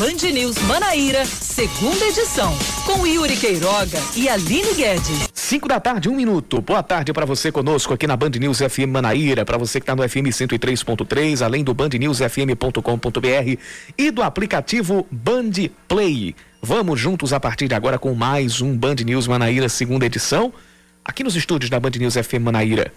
Band News Manaíra, segunda edição, com Yuri Queiroga e Aline Guedes. 5 da tarde, um minuto. Boa tarde para você conosco aqui na Band News FM Manaíra, para você que está no FM 103.3, além do bandnewsfm.com.br e do aplicativo Band Play. Vamos juntos a partir de agora com mais um Band News Manaíra, segunda edição, aqui nos estúdios da Band News FM Manaíra.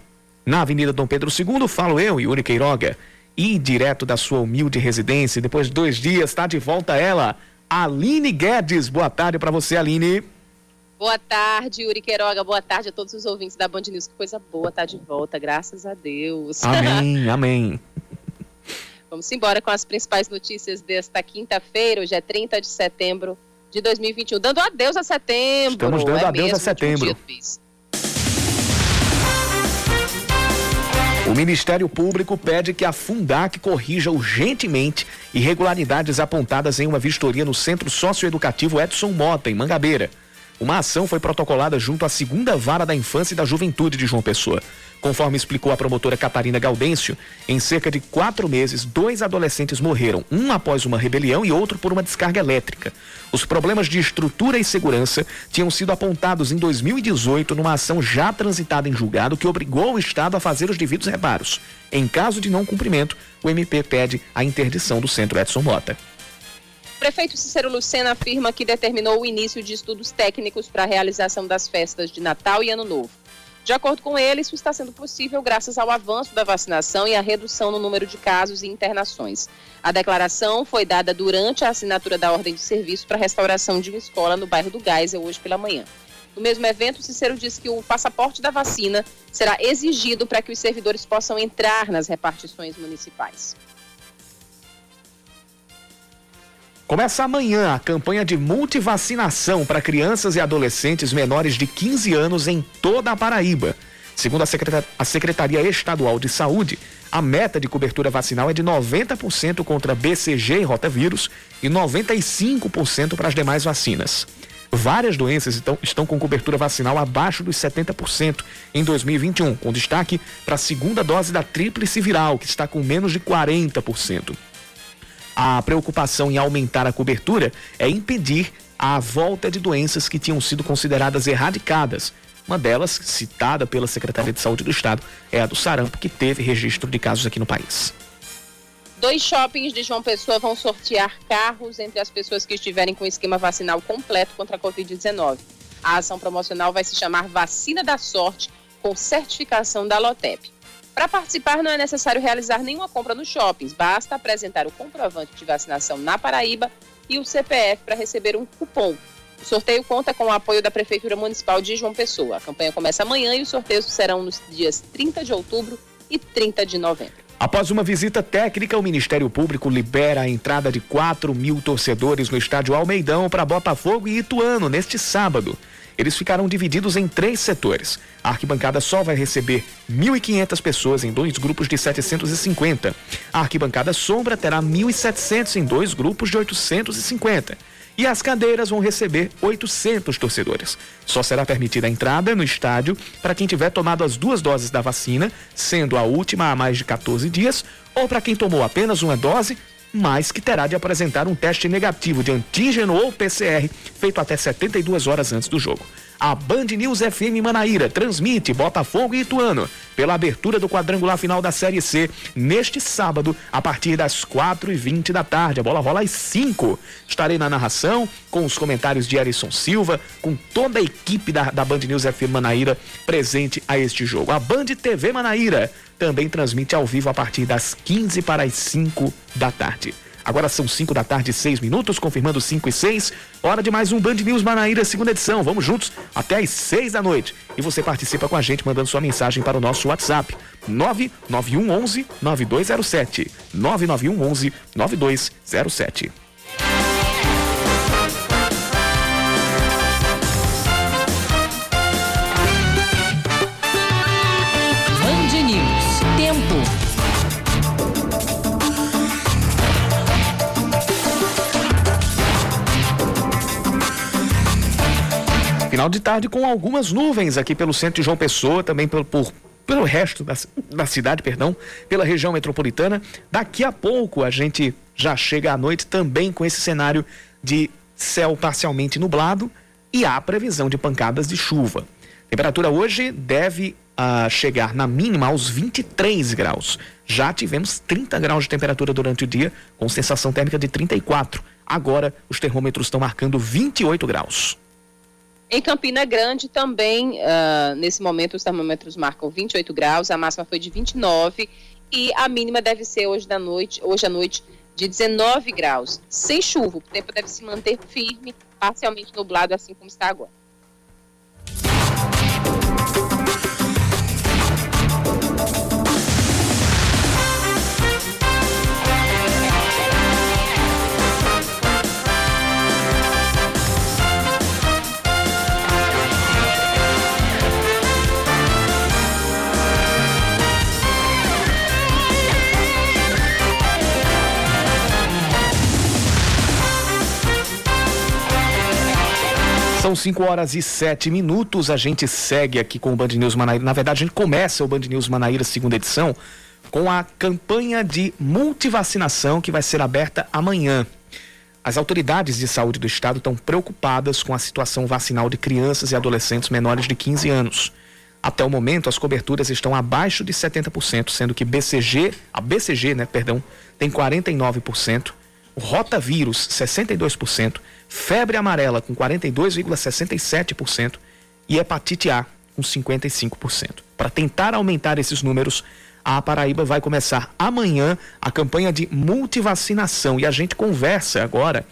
Na Avenida Dom Pedro II, falo eu, Yuri Queiroga, e direto da sua humilde residência, depois de dois dias, está de volta ela, Aline Guedes. Boa tarde para você, Aline. Boa tarde, Yuri Queiroga. Boa tarde a todos os ouvintes da Band News. Que coisa boa tá de volta, graças a Deus. Amém, amém. Vamos embora com as principais notícias desta quinta-feira, hoje é 30 de setembro de 2021. Dando adeus a setembro. Estamos dando é adeus a setembro. O Ministério Público pede que a Fundac corrija urgentemente irregularidades apontadas em uma vistoria no Centro Socioeducativo Edson Mota, em Mangabeira. Uma ação foi protocolada junto à segunda vara da infância e da juventude de João Pessoa. Conforme explicou a promotora Catarina Gaudêncio, em cerca de quatro meses, dois adolescentes morreram, um após uma rebelião e outro por uma descarga elétrica. Os problemas de estrutura e segurança tinham sido apontados em 2018 numa ação já transitada em julgado que obrigou o Estado a fazer os devidos reparos. Em caso de não cumprimento, o MP pede a interdição do centro Edson Mota prefeito Cícero Lucena afirma que determinou o início de estudos técnicos para a realização das festas de Natal e Ano Novo. De acordo com ele, isso está sendo possível graças ao avanço da vacinação e à redução no número de casos e internações. A declaração foi dada durante a assinatura da ordem de serviço para a restauração de uma escola no bairro do Geisel hoje pela manhã. No mesmo evento, Cícero disse que o passaporte da vacina será exigido para que os servidores possam entrar nas repartições municipais. Começa amanhã a campanha de multivacinação para crianças e adolescentes menores de 15 anos em toda a Paraíba. Segundo a Secretaria Estadual de Saúde, a meta de cobertura vacinal é de 90% contra BCG e rotavírus e 95% para as demais vacinas. Várias doenças estão, estão com cobertura vacinal abaixo dos 70% em 2021, com destaque para a segunda dose da tríplice viral, que está com menos de 40%. A preocupação em aumentar a cobertura é impedir a volta de doenças que tinham sido consideradas erradicadas. Uma delas, citada pela Secretaria de Saúde do Estado, é a do sarampo, que teve registro de casos aqui no país. Dois shoppings de João Pessoa vão sortear carros entre as pessoas que estiverem com o esquema vacinal completo contra a Covid-19. A ação promocional vai se chamar Vacina da Sorte, com certificação da LOTEP. Para participar, não é necessário realizar nenhuma compra nos shoppings, basta apresentar o comprovante de vacinação na Paraíba e o CPF para receber um cupom. O sorteio conta com o apoio da Prefeitura Municipal de João Pessoa. A campanha começa amanhã e os sorteios serão nos dias 30 de outubro e 30 de novembro. Após uma visita técnica, o Ministério Público libera a entrada de 4 mil torcedores no estádio Almeidão para Botafogo e Ituano neste sábado. Eles ficarão divididos em três setores. A arquibancada só vai receber 1.500 pessoas em dois grupos de 750. A arquibancada sombra terá 1.700 em dois grupos de 850. E as cadeiras vão receber 800 torcedores. Só será permitida a entrada no estádio para quem tiver tomado as duas doses da vacina, sendo a última há mais de 14 dias, ou para quem tomou apenas uma dose mas que terá de apresentar um teste negativo de antígeno ou PCR feito até 72 horas antes do jogo. A Band News FM Manaíra transmite Botafogo e Ituano pela abertura do quadrangular final da Série C neste sábado, a partir das 4h20 da tarde. A bola rola às 5. Estarei na narração com os comentários de Erison Silva, com toda a equipe da, da Band News FM Manaíra presente a este jogo. A Band TV Manaíra também transmite ao vivo a partir das 15 para as 5 da tarde. Agora são 5 da tarde, 6 minutos, confirmando 5 e 6. Hora de mais um Band News Manaíra, segunda edição. Vamos juntos até as 6 da noite. E você participa com a gente mandando sua mensagem para o nosso WhatsApp: 99111 9207. 99111 9207. Final de tarde com algumas nuvens aqui pelo centro de João Pessoa, também por, por pelo resto da, da cidade, perdão, pela região metropolitana. Daqui a pouco a gente já chega à noite também com esse cenário de céu parcialmente nublado e há previsão de pancadas de chuva. Temperatura hoje deve uh, chegar na mínima aos 23 graus. Já tivemos 30 graus de temperatura durante o dia, com sensação térmica de 34. Agora os termômetros estão marcando 28 graus. Em Campina Grande também, uh, nesse momento, os termômetros marcam 28 graus, a máxima foi de 29 e a mínima deve ser hoje da noite, hoje à noite, de 19 graus. Sem chuva, o tempo deve se manter firme, parcialmente nublado, assim como está agora. São 5 horas e 7 minutos. A gente segue aqui com o Band News Manaíra. Na verdade, a gente começa o Band News Manaíra segunda edição com a campanha de multivacinação que vai ser aberta amanhã. As autoridades de saúde do estado estão preocupadas com a situação vacinal de crianças e adolescentes menores de 15 anos. Até o momento, as coberturas estão abaixo de 70%, sendo que BCG, a BCG, né, perdão, tem 49%, o rotavírus 62%, febre amarela com 42,67% e hepatite A com 55%. Para tentar aumentar esses números, a Paraíba vai começar amanhã a campanha de multivacinação e a gente conversa agora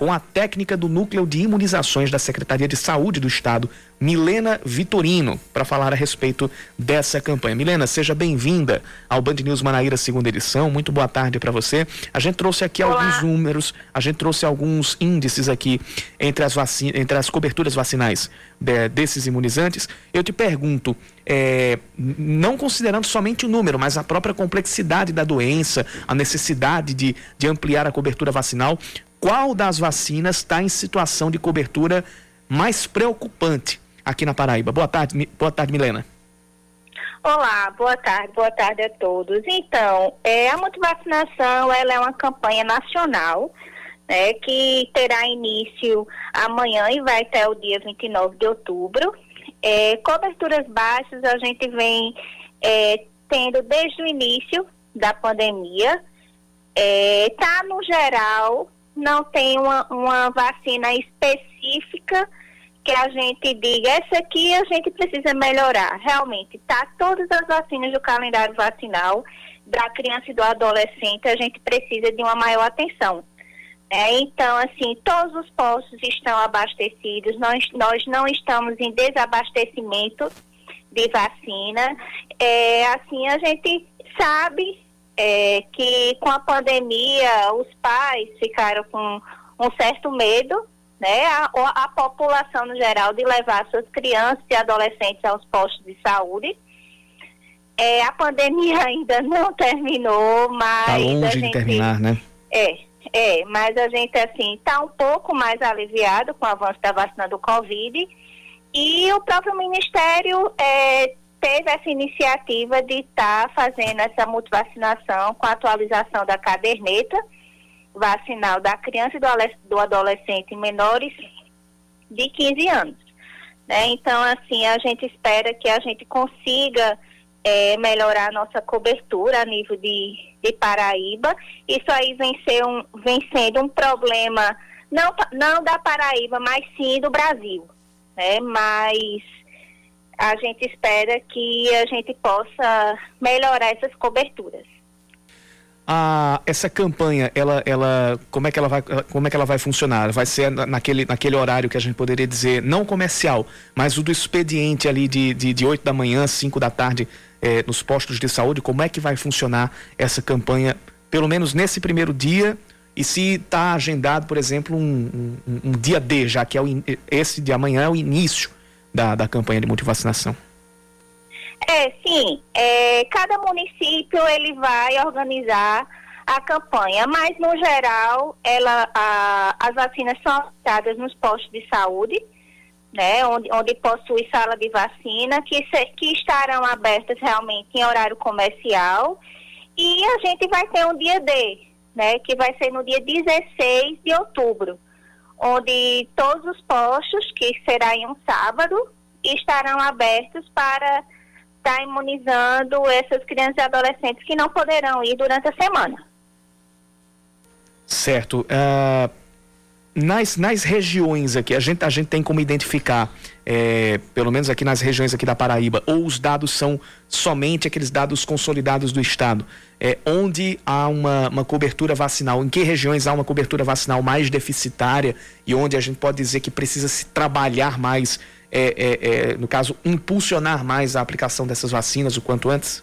com a técnica do Núcleo de Imunizações da Secretaria de Saúde do Estado, Milena Vitorino, para falar a respeito dessa campanha. Milena, seja bem-vinda ao Band News Manaíra, segunda edição. Muito boa tarde para você. A gente trouxe aqui Olá. alguns números, a gente trouxe alguns índices aqui entre as, vacina, entre as coberturas vacinais de, desses imunizantes. Eu te pergunto, é, não considerando somente o número, mas a própria complexidade da doença, a necessidade de, de ampliar a cobertura vacinal, qual das vacinas está em situação de cobertura mais preocupante aqui na Paraíba? Boa tarde, boa tarde, Milena. Olá, boa tarde, boa tarde a todos. Então, é, a multivacinação ela é uma campanha nacional né, que terá início amanhã e vai até o dia 29 de outubro. É, coberturas baixas a gente vem é, tendo desde o início da pandemia. Está, é, no geral, não tem uma, uma vacina específica que a gente diga, essa aqui a gente precisa melhorar. Realmente, tá todas as vacinas do calendário vacinal da criança e do adolescente, a gente precisa de uma maior atenção. É, então, assim, todos os postos estão abastecidos, nós, nós não estamos em desabastecimento de vacina. É, assim, a gente sabe é, que com a pandemia os pais ficaram com um certo medo, né, a, a população no geral de levar suas crianças e adolescentes aos postos de saúde. É, a pandemia ainda não terminou, mas tá longe a gente, de terminar, né? É, é, mas a gente assim está um pouco mais aliviado com o avanço da vacina do Covid e o próprio Ministério é, teve essa iniciativa de estar tá fazendo essa multivacinação com a atualização da caderneta vacinal da criança e do adolescente menores de 15 anos. Né? Então, assim, a gente espera que a gente consiga é, melhorar a nossa cobertura a nível de, de Paraíba. Isso aí vem, um, vem sendo um problema, não, não da Paraíba, mas sim do Brasil. Né? Mas a gente espera que a gente possa melhorar essas coberturas. Ah, essa campanha, ela, ela, como é que ela vai, como é que ela vai funcionar? Vai ser naquele, naquele horário que a gente poderia dizer não comercial, mas o do expediente ali de, de, de 8 da manhã, 5 da tarde, eh, nos postos de saúde. Como é que vai funcionar essa campanha, pelo menos nesse primeiro dia? E se está agendado, por exemplo, um, um, um, dia D, já que é o, esse de amanhã é o início da, da campanha de multivacinação? É, sim. É, cada município ele vai organizar a campanha, mas no geral ela, a, as vacinas são aplicadas nos postos de saúde, né, onde, onde possui sala de vacina, que, se, que estarão abertas realmente em horário comercial. E a gente vai ter um dia D, né, que vai ser no dia 16 de outubro, onde todos os postos, que será em um sábado, estarão abertos para estar tá imunizando essas crianças e adolescentes que não poderão ir durante a semana. Certo. Uh, nas, nas regiões aqui, a gente, a gente tem como identificar, é, pelo menos aqui nas regiões aqui da Paraíba, ou os dados são somente aqueles dados consolidados do Estado, é, onde há uma, uma cobertura vacinal, em que regiões há uma cobertura vacinal mais deficitária e onde a gente pode dizer que precisa se trabalhar mais, é, é, é no caso, impulsionar mais a aplicação dessas vacinas o quanto antes?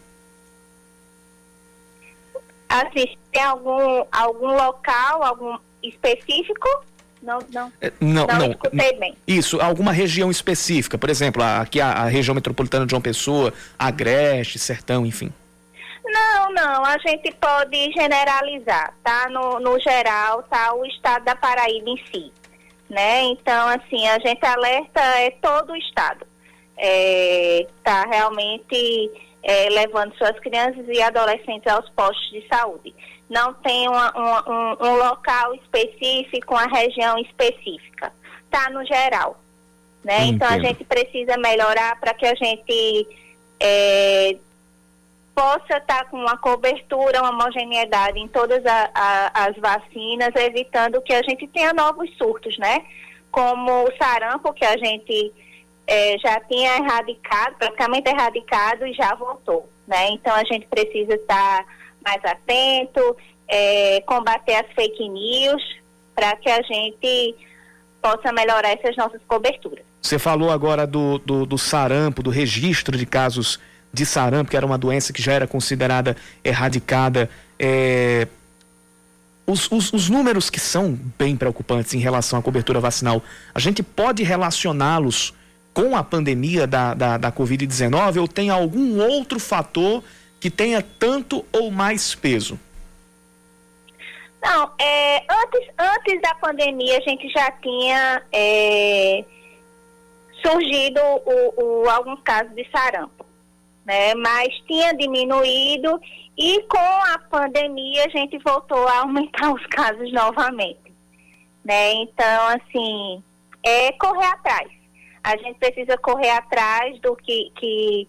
Assim, tem algum, algum local, algum específico? Não, não. É, não, não, não escutei bem. Isso, alguma região específica, por exemplo, aqui a, a região metropolitana de João Pessoa, Agreste, Sertão, enfim. Não, não, a gente pode generalizar, tá? No, no geral, tá? O estado da Paraíba em si, né? Então, assim, a gente alerta é todo o estado. É, tá realmente é, levando suas crianças e adolescentes aos postos de saúde não tem uma, uma, um, um, local específico, uma região específica. Está no geral. Né? Então a gente precisa melhorar para que a gente é, possa estar tá com uma cobertura, uma homogeneidade em todas a, a, as vacinas, evitando que a gente tenha novos surtos, né? Como o sarampo, que a gente é, já tinha erradicado, praticamente erradicado e já voltou, né? Então a gente precisa estar tá mais atento, é, combater as fake news, para que a gente possa melhorar essas nossas coberturas. Você falou agora do, do, do, sarampo, do registro de casos de sarampo, que era uma doença que já era considerada erradicada. É, os, os, os, números que são bem preocupantes em relação à cobertura vacinal, a gente pode relacioná-los com a pandemia da, da, da Covid-19 ou tem algum outro fator que tenha tanto ou mais peso? Não, é, antes, antes da pandemia a gente já tinha é, surgido o, o, alguns casos de sarampo, né? Mas tinha diminuído e com a pandemia a gente voltou a aumentar os casos novamente, né? Então, assim, é correr atrás. A gente precisa correr atrás do que, que,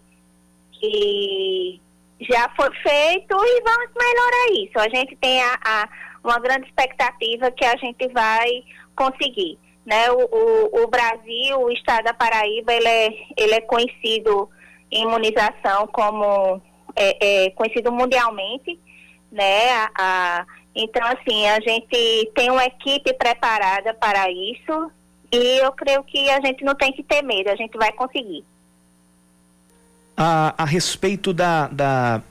que já foi feito e vamos melhorar isso. A gente tem a, a, uma grande expectativa que a gente vai conseguir. Né? O, o, o, Brasil, o estado da Paraíba, ele é, ele é conhecido em imunização como é, é conhecido mundialmente, né? A, a, então, assim, a gente tem uma equipe preparada para isso e eu creio que a gente não tem que ter medo, a gente vai conseguir a, a respeito da, da,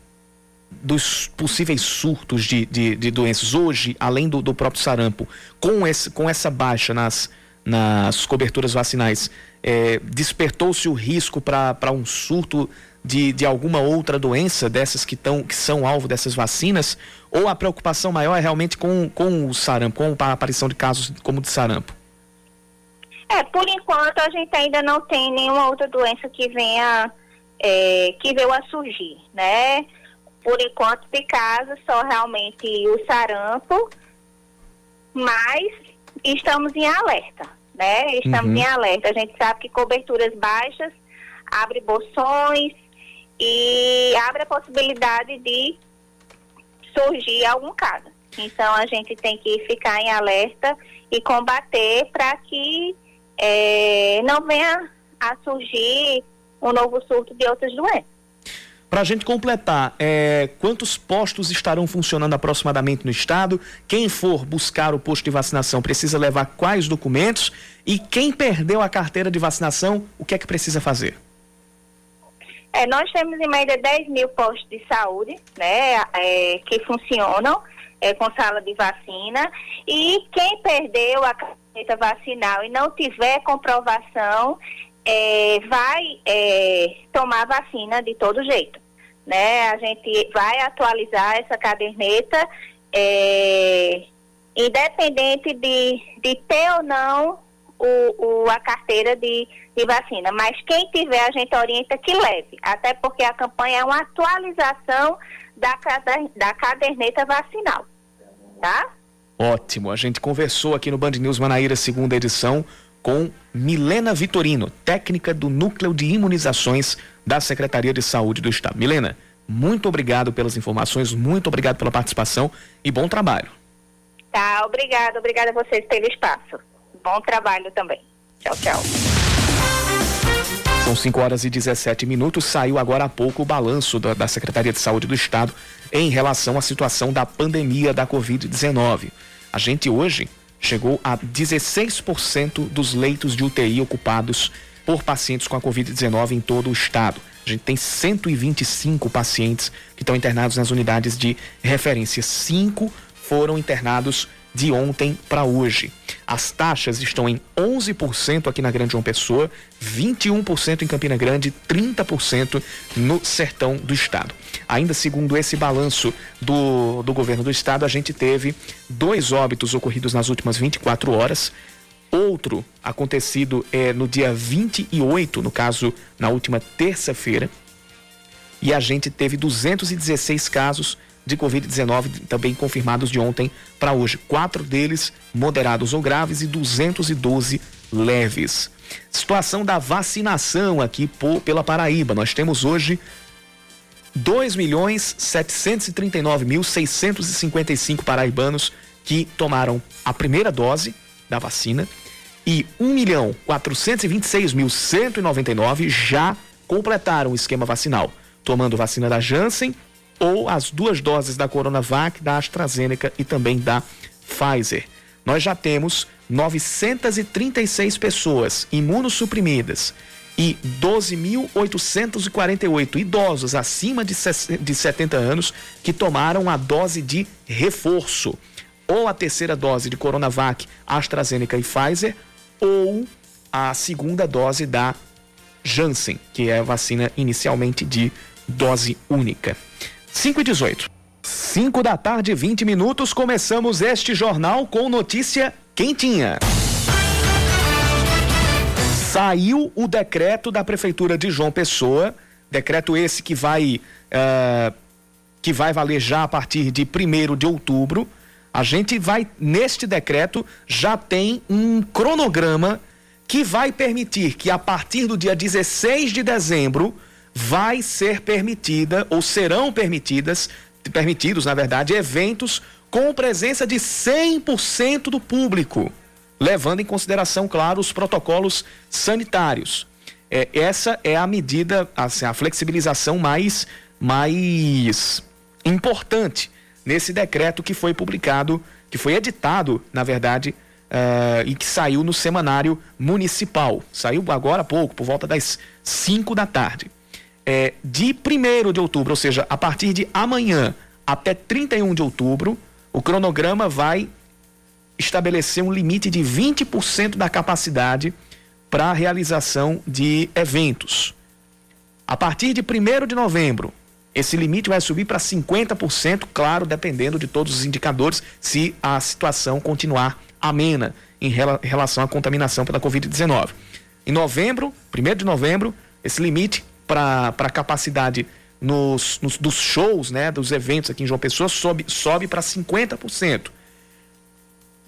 dos possíveis surtos de, de, de doenças hoje, além do, do, próprio sarampo, com, esse, com essa baixa nas, nas coberturas vacinais, é, despertou-se o risco para um surto de, de alguma outra doença dessas que, tão, que são alvo dessas vacinas? Ou a preocupação maior é realmente com, com o sarampo, com a aparição de casos como de sarampo? É, por enquanto a gente ainda não tem nenhuma outra doença que venha é, que veio a surgir, né? Por enquanto, de casa, só realmente o sarampo, mas estamos em alerta, né? Estamos uhum. em alerta. A gente sabe que coberturas baixas abre bolsões e abre a possibilidade de surgir algum caso. Então a gente tem que ficar em alerta e combater para que é, não venha a surgir um novo surto de outras doenças. Para a gente completar, é, quantos postos estarão funcionando aproximadamente no estado? Quem for buscar o posto de vacinação precisa levar quais documentos? E quem perdeu a carteira de vacinação, o que é que precisa fazer? É, nós temos em média 10 mil postos de saúde né, é, que funcionam é, com sala de vacina. E quem perdeu a carteira vacinal e não tiver comprovação, é, vai é, tomar vacina de todo jeito. Né? A gente vai atualizar essa caderneta, é, independente de, de ter ou não o, o, a carteira de, de vacina. Mas quem tiver, a gente orienta que leve, até porque a campanha é uma atualização da, da caderneta vacinal. tá? Ótimo. A gente conversou aqui no Band News Manaíra, segunda edição, com Milena Vitorino, técnica do Núcleo de Imunizações da Secretaria de Saúde do Estado. Milena, muito obrigado pelas informações, muito obrigado pela participação e bom trabalho. Tá, obrigada, obrigada a vocês pelo espaço. Bom trabalho também. Tchau, tchau. São 5 horas e 17 minutos. Saiu agora há pouco o balanço da, da Secretaria de Saúde do Estado em relação à situação da pandemia da Covid-19. A gente hoje chegou a 16% dos leitos de UTI ocupados por pacientes com a Covid-19 em todo o estado. A gente tem 125 pacientes que estão internados nas unidades de referência. Cinco foram internados de ontem para hoje. As taxas estão em 11% aqui na Grande João Pessoa, 21% em Campina Grande, 30% no sertão do estado. Ainda segundo esse balanço do, do governo do estado, a gente teve dois óbitos ocorridos nas últimas 24 horas. Outro acontecido é no dia 28, no caso, na última terça-feira. E a gente teve 216 casos de Covid-19 também confirmados de ontem para hoje. Quatro deles moderados ou graves e 212 leves. Situação da vacinação aqui por, pela Paraíba. Nós temos hoje 2 milhões 739 mil 655 paraibanos que tomaram a primeira dose da vacina e 1 milhão 426 mil 199 já completaram o esquema vacinal, tomando vacina da Janssen ou as duas doses da Coronavac, da AstraZeneca e também da Pfizer. Nós já temos 936 pessoas imunossuprimidas e 12.848 idosos acima de 70 anos que tomaram a dose de reforço, ou a terceira dose de Coronavac, AstraZeneca e Pfizer, ou a segunda dose da Janssen, que é a vacina inicialmente de dose única. 5 e 18. 5 da tarde, 20 minutos, começamos este jornal com notícia quentinha. Saiu o decreto da Prefeitura de João Pessoa, decreto esse que vai, uh, que vai valer já a partir de 1 de outubro. A gente vai, neste decreto, já tem um cronograma que vai permitir que a partir do dia 16 de dezembro vai ser permitida ou serão permitidas, permitidos, na verdade, eventos com presença de 100% do público, levando em consideração, claro, os protocolos sanitários. É, essa é a medida, assim, a flexibilização mais, mais importante nesse decreto que foi publicado, que foi editado, na verdade, uh, e que saiu no semanário municipal. Saiu agora há pouco, por volta das 5 da tarde é, de 1 de outubro, ou seja, a partir de amanhã até 31 de outubro, o cronograma vai estabelecer um limite de 20% da capacidade para a realização de eventos. A partir de 1 de novembro, esse limite vai subir para 50%, claro, dependendo de todos os indicadores, se a situação continuar amena em relação à contaminação pela Covid-19. Em novembro, 1 de novembro, esse limite para a capacidade nos, nos, dos shows, né, dos eventos aqui em João Pessoa, sobe, sobe para 50%.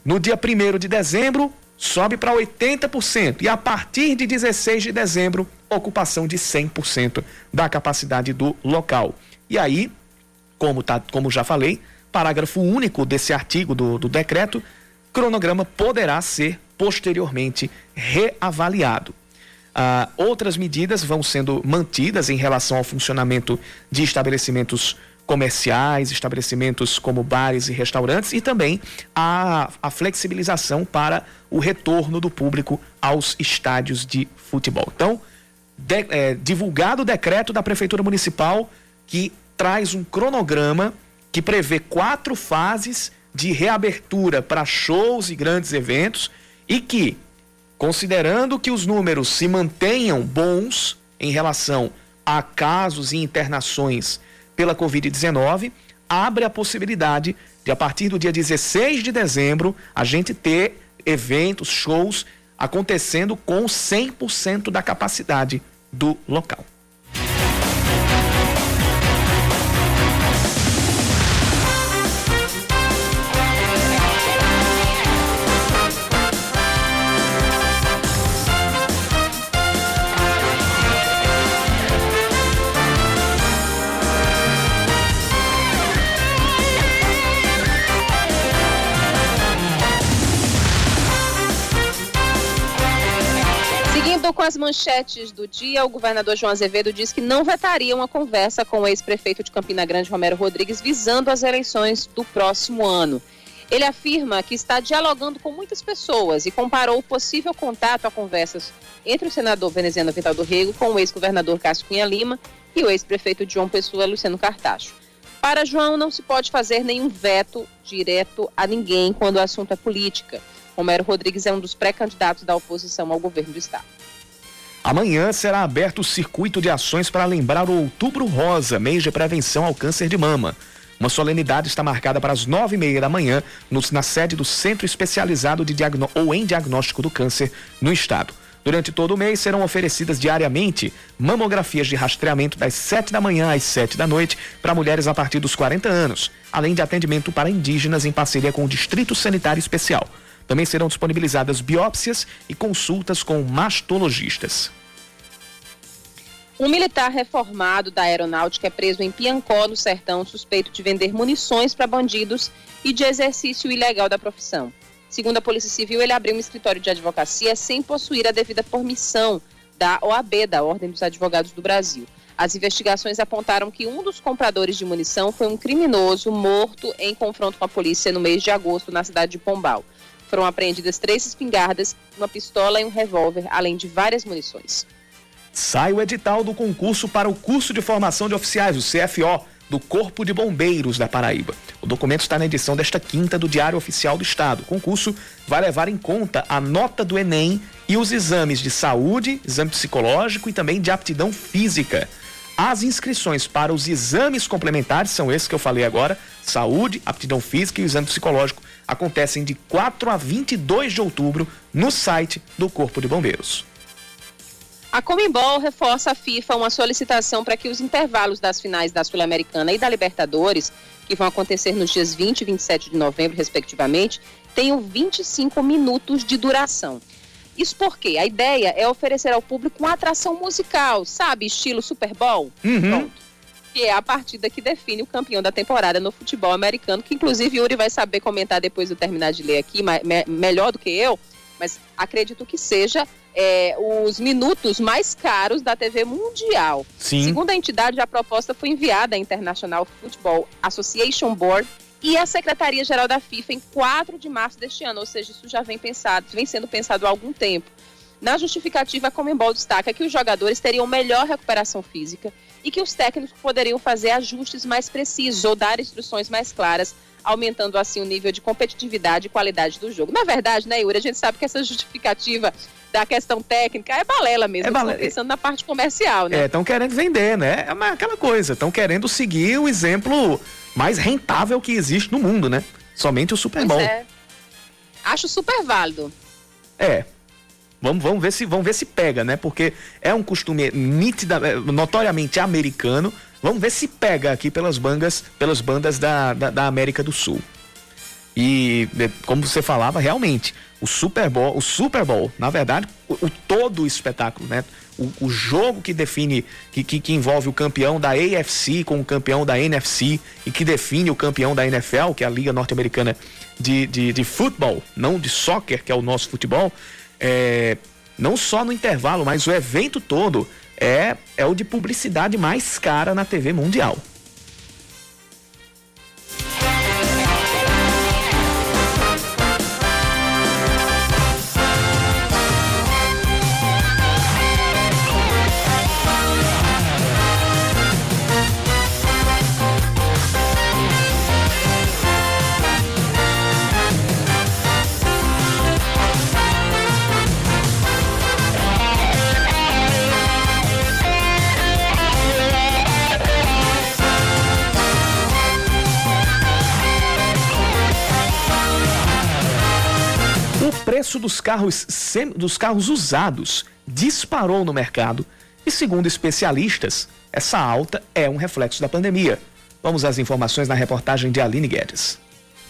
No dia 1 de dezembro, sobe para 80%. E a partir de 16 de dezembro, ocupação de 100% da capacidade do local. E aí, como, tá, como já falei, parágrafo único desse artigo do, do decreto, cronograma poderá ser posteriormente reavaliado. Ah, outras medidas vão sendo mantidas em relação ao funcionamento de estabelecimentos comerciais, estabelecimentos como bares e restaurantes e também a, a flexibilização para o retorno do público aos estádios de futebol. Então, de, é, divulgado o decreto da Prefeitura Municipal que traz um cronograma que prevê quatro fases de reabertura para shows e grandes eventos e que Considerando que os números se mantenham bons em relação a casos e internações pela Covid-19, abre a possibilidade de, a partir do dia 16 de dezembro, a gente ter eventos, shows acontecendo com 100% da capacidade do local. Com as manchetes do dia, o governador João Azevedo diz que não vetaria uma conversa com o ex-prefeito de Campina Grande, Romero Rodrigues, visando as eleições do próximo ano. Ele afirma que está dialogando com muitas pessoas e comparou o possível contato a conversas entre o senador veneziano Vital do Rego com o ex-governador Cássio Cunha Lima e o ex-prefeito João Pessoa, Luciano Cartacho. Para João, não se pode fazer nenhum veto direto a ninguém quando o assunto é política. Romero Rodrigues é um dos pré-candidatos da oposição ao governo do Estado. Amanhã será aberto o circuito de ações para lembrar o Outubro Rosa, mês de prevenção ao câncer de mama. Uma solenidade está marcada para as nove e meia da manhã no, na sede do Centro Especializado de Diagno ou em Diagnóstico do Câncer no Estado. Durante todo o mês serão oferecidas diariamente mamografias de rastreamento das 7 da manhã às 7 da noite para mulheres a partir dos 40 anos, além de atendimento para indígenas em parceria com o Distrito Sanitário Especial. Também serão disponibilizadas biópsias e consultas com mastologistas. Um militar reformado da aeronáutica é preso em Piancó, no sertão, suspeito de vender munições para bandidos e de exercício ilegal da profissão. Segundo a Polícia Civil, ele abriu um escritório de advocacia sem possuir a devida permissão da OAB, da Ordem dos Advogados do Brasil. As investigações apontaram que um dos compradores de munição foi um criminoso morto em confronto com a polícia no mês de agosto na cidade de Pombal. Foram apreendidas três espingardas, uma pistola e um revólver, além de várias munições. Sai o edital do concurso para o curso de formação de oficiais, o CFO, do Corpo de Bombeiros da Paraíba. O documento está na edição desta quinta do Diário Oficial do Estado. O concurso vai levar em conta a nota do Enem e os exames de saúde, exame psicológico e também de aptidão física. As inscrições para os exames complementares são esses que eu falei agora: saúde, aptidão física e exame psicológico acontecem de 4 a 22 de outubro no site do Corpo de Bombeiros. A Comembol reforça a FIFA uma solicitação para que os intervalos das finais da Sul-Americana e da Libertadores, que vão acontecer nos dias 20 e 27 de novembro, respectivamente, tenham 25 minutos de duração. Isso porque a ideia é oferecer ao público uma atração musical, sabe, estilo Super Bowl. Uhum. Pronto. Que é a partida que define o campeão da temporada no futebol americano, que inclusive Yuri vai saber comentar depois de eu terminar de ler aqui, me melhor do que eu, mas acredito que seja é, os minutos mais caros da TV mundial. Sim. Segundo a entidade, a proposta foi enviada à International Football Association Board e à Secretaria-Geral da FIFA em 4 de março deste ano, ou seja, isso já vem pensado, vem sendo pensado há algum tempo. Na justificativa, a Comembol destaca que os jogadores teriam melhor recuperação física e que os técnicos poderiam fazer ajustes mais precisos ou dar instruções mais claras aumentando assim o nível de competitividade e qualidade do jogo. Na verdade, né, Yuri, a gente sabe que essa justificativa da questão técnica é balela mesmo, é balela. pensando na parte comercial, né? É, estão querendo vender, né? É aquela coisa, estão querendo seguir o exemplo mais rentável que existe no mundo, né? Somente o Super Bowl. É. Acho super válido. É. Vamos, vamos, ver se, vamos ver se pega, né? Porque é um costume nítida, é, notoriamente americano. Vamos ver se pega aqui pelas bandas, pelas bandas da, da, da América do Sul. E como você falava, realmente, o Super Bowl, o Super Bowl, na verdade, o, o todo o espetáculo, né? O, o, jogo que define, que, que, que, envolve o campeão da AFC com o campeão da NFC e que define o campeão da NFL, que é a Liga Norte-Americana de, de, de Futebol, não de soccer, que é o nosso futebol, é, não só no intervalo, mas o evento todo é, é o de publicidade mais cara na TV mundial. Preço dos carros, dos carros usados disparou no mercado e, segundo especialistas, essa alta é um reflexo da pandemia. Vamos às informações na reportagem de Aline Guedes.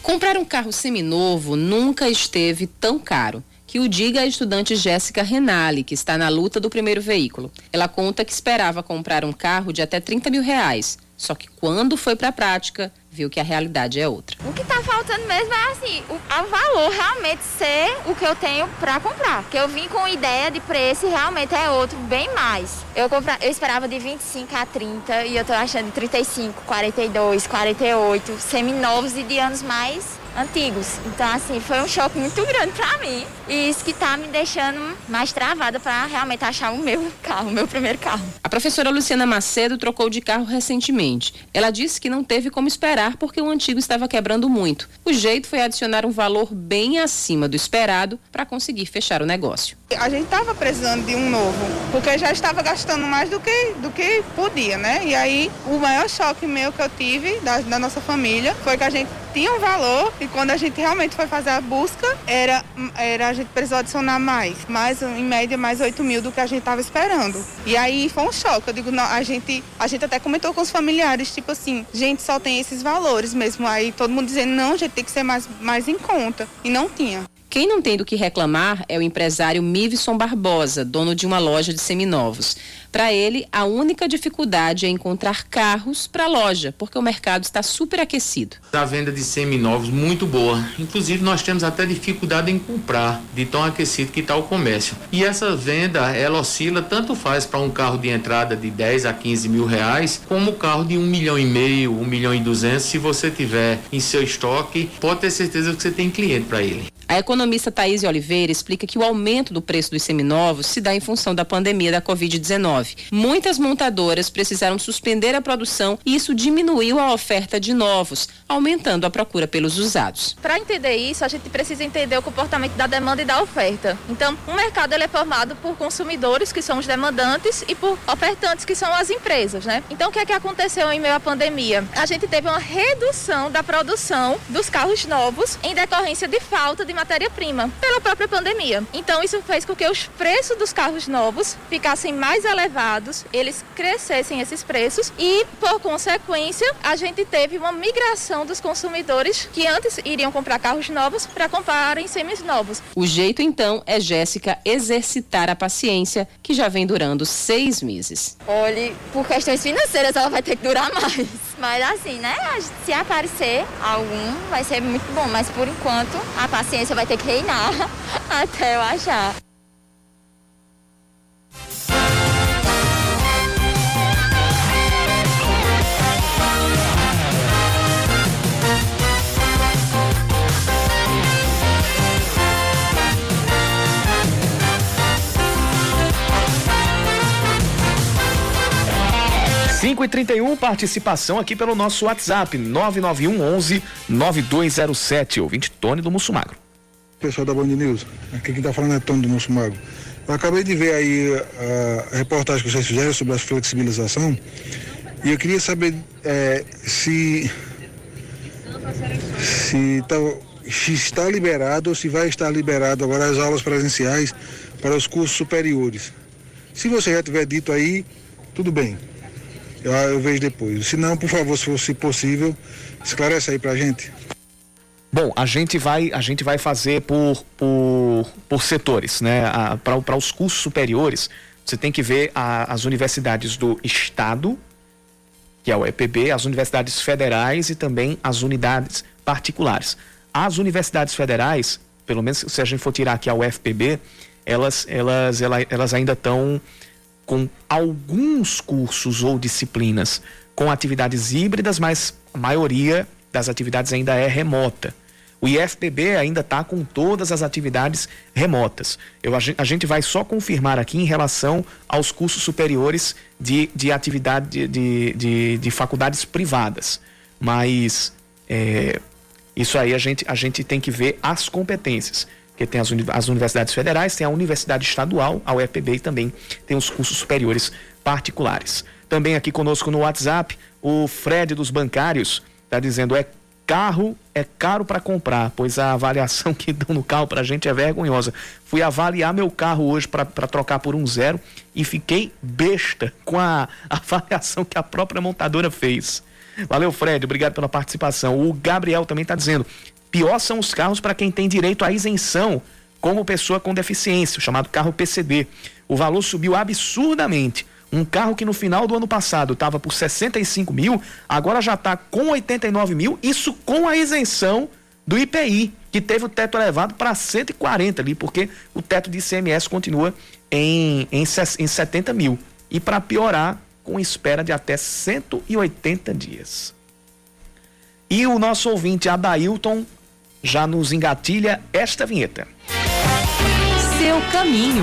Comprar um carro seminovo nunca esteve tão caro. Que o diga a estudante Jéssica Renali, que está na luta do primeiro veículo. Ela conta que esperava comprar um carro de até 30 mil reais. Só que quando foi para a prática, viu que a realidade é outra. O que está faltando mesmo é assim, o a valor realmente ser o que eu tenho para comprar. Que eu vim com ideia de preço e realmente é outro, bem mais. Eu, compra, eu esperava de 25 a 30 e eu tô achando de 35, 42, 48, seminovos e de anos mais antigos. Então, assim, foi um choque muito grande para mim. E isso que tá me deixando mais travada para realmente achar o meu carro, o meu primeiro carro. A professora Luciana Macedo trocou de carro recentemente. Ela disse que não teve como esperar porque o antigo estava quebrando muito. O jeito foi adicionar um valor bem acima do esperado para conseguir fechar o negócio. A gente estava precisando de um novo, porque já estava gastando mais do que, do que podia, né? E aí, o maior choque meu que eu tive da, da nossa família foi que a gente tinha um valor e quando a gente realmente foi fazer a busca, era, era a gente precisou adicionar mais, mais em média mais 8 mil do que a gente estava esperando. E aí foi um choque. Eu digo, não, a gente, a gente até comentou com os familiares, tipo assim, gente só tem esses valores mesmo. Aí todo mundo dizendo, não, a gente tem que ser mais, mais em conta. E não tinha. Quem não tem do que reclamar é o empresário Mivison Barbosa, dono de uma loja de seminovos. Para ele, a única dificuldade é encontrar carros para a loja, porque o mercado está superaquecido. A venda de seminovos muito boa. Inclusive, nós temos até dificuldade em comprar, de tão aquecido que está o comércio. E essa venda, ela oscila, tanto faz para um carro de entrada de 10 a 15 mil reais, como um carro de um milhão e meio, um milhão e duzentos. Se você tiver em seu estoque, pode ter certeza que você tem cliente para ele. A economista Thaís Oliveira explica que o aumento do preço dos seminovos se dá em função da pandemia da Covid-19. Muitas montadoras precisaram suspender a produção e isso diminuiu a oferta de novos, aumentando a procura pelos usados. Para entender isso, a gente precisa entender o comportamento da demanda e da oferta. Então, o mercado é formado por consumidores, que são os demandantes, e por ofertantes, que são as empresas, né? Então, o que é que aconteceu em meio à pandemia? A gente teve uma redução da produção dos carros novos em decorrência de falta de matéria-prima pela própria pandemia. Então isso fez com que os preços dos carros novos ficassem mais elevados, eles crescessem esses preços e, por consequência, a gente teve uma migração dos consumidores que antes iriam comprar carros novos para comprarem seminovos. O jeito então é Jéssica exercitar a paciência que já vem durando seis meses. Olhe, por questões financeiras ela vai ter que durar mais. Mas assim, né? Se aparecer algum, vai ser muito bom. Mas por enquanto, a paciência você vai ter que reinar até eu achar. 5 e 31 participação aqui pelo nosso WhatsApp, 991 11 9207, ouvinte Tony do Mussumagro pessoal da Band News. Aqui quem está falando é Tony do Nosso Mago. Eu acabei de ver aí a, a, reportagem que vocês fizeram sobre a flexibilização e eu queria saber é, se, se, tá, se está liberado ou se vai estar liberado agora as aulas presenciais para os cursos superiores. Se você já tiver dito aí, tudo bem. Eu, eu vejo depois. Se não, por favor, se fosse possível, esclarece aí para a gente. Bom, a gente vai, a gente vai fazer por, por, por setores, né? Para os cursos superiores, você tem que ver a, as universidades do Estado, que é o EPB, as universidades federais e também as unidades particulares. As universidades federais, pelo menos se a gente for tirar aqui a UFPB, elas, elas, elas, elas ainda estão com alguns cursos ou disciplinas com atividades híbridas, mas a maioria das atividades ainda é remota. O IFPB ainda está com todas as atividades remotas. Eu, a, gente vai só confirmar aqui em relação aos cursos superiores de, de atividade de, de, de, de faculdades privadas. Mas é, isso aí a gente, a gente tem que ver as competências. Porque tem as, as universidades federais, tem a universidade estadual, a UFPB e também tem os cursos superiores particulares. Também aqui conosco no WhatsApp, o Fred dos Bancários está dizendo: é carro é caro para comprar, pois a avaliação que dão no carro para a gente é vergonhosa. Fui avaliar meu carro hoje para trocar por um zero e fiquei besta com a avaliação que a própria montadora fez. Valeu, Fred, obrigado pela participação. O Gabriel também está dizendo: pior são os carros para quem tem direito à isenção, como pessoa com deficiência, o chamado carro PCD. O valor subiu absurdamente. Um carro que no final do ano passado estava por 65 mil, agora já está com 89 mil, isso com a isenção do IPI, que teve o teto elevado para 140 ali, porque o teto de ICMS continua em, em, em 70 mil. E para piorar, com espera de até 180 dias. E o nosso ouvinte Adailton já nos engatilha esta vinheta. Seu caminho.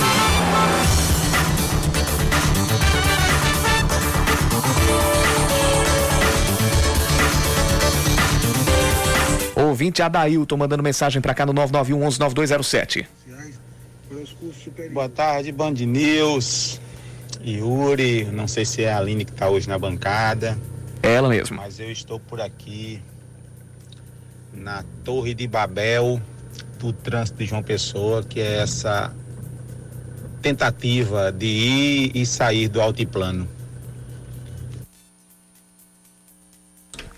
Ouvinte Adailton mandando mensagem para cá no 991 9207. Boa tarde, Band News. Yuri, não sei se é a Aline que está hoje na bancada. É ela mesmo. Mas eu estou por aqui na Torre de Babel do trânsito de João Pessoa, que é essa tentativa de ir e sair do altiplano.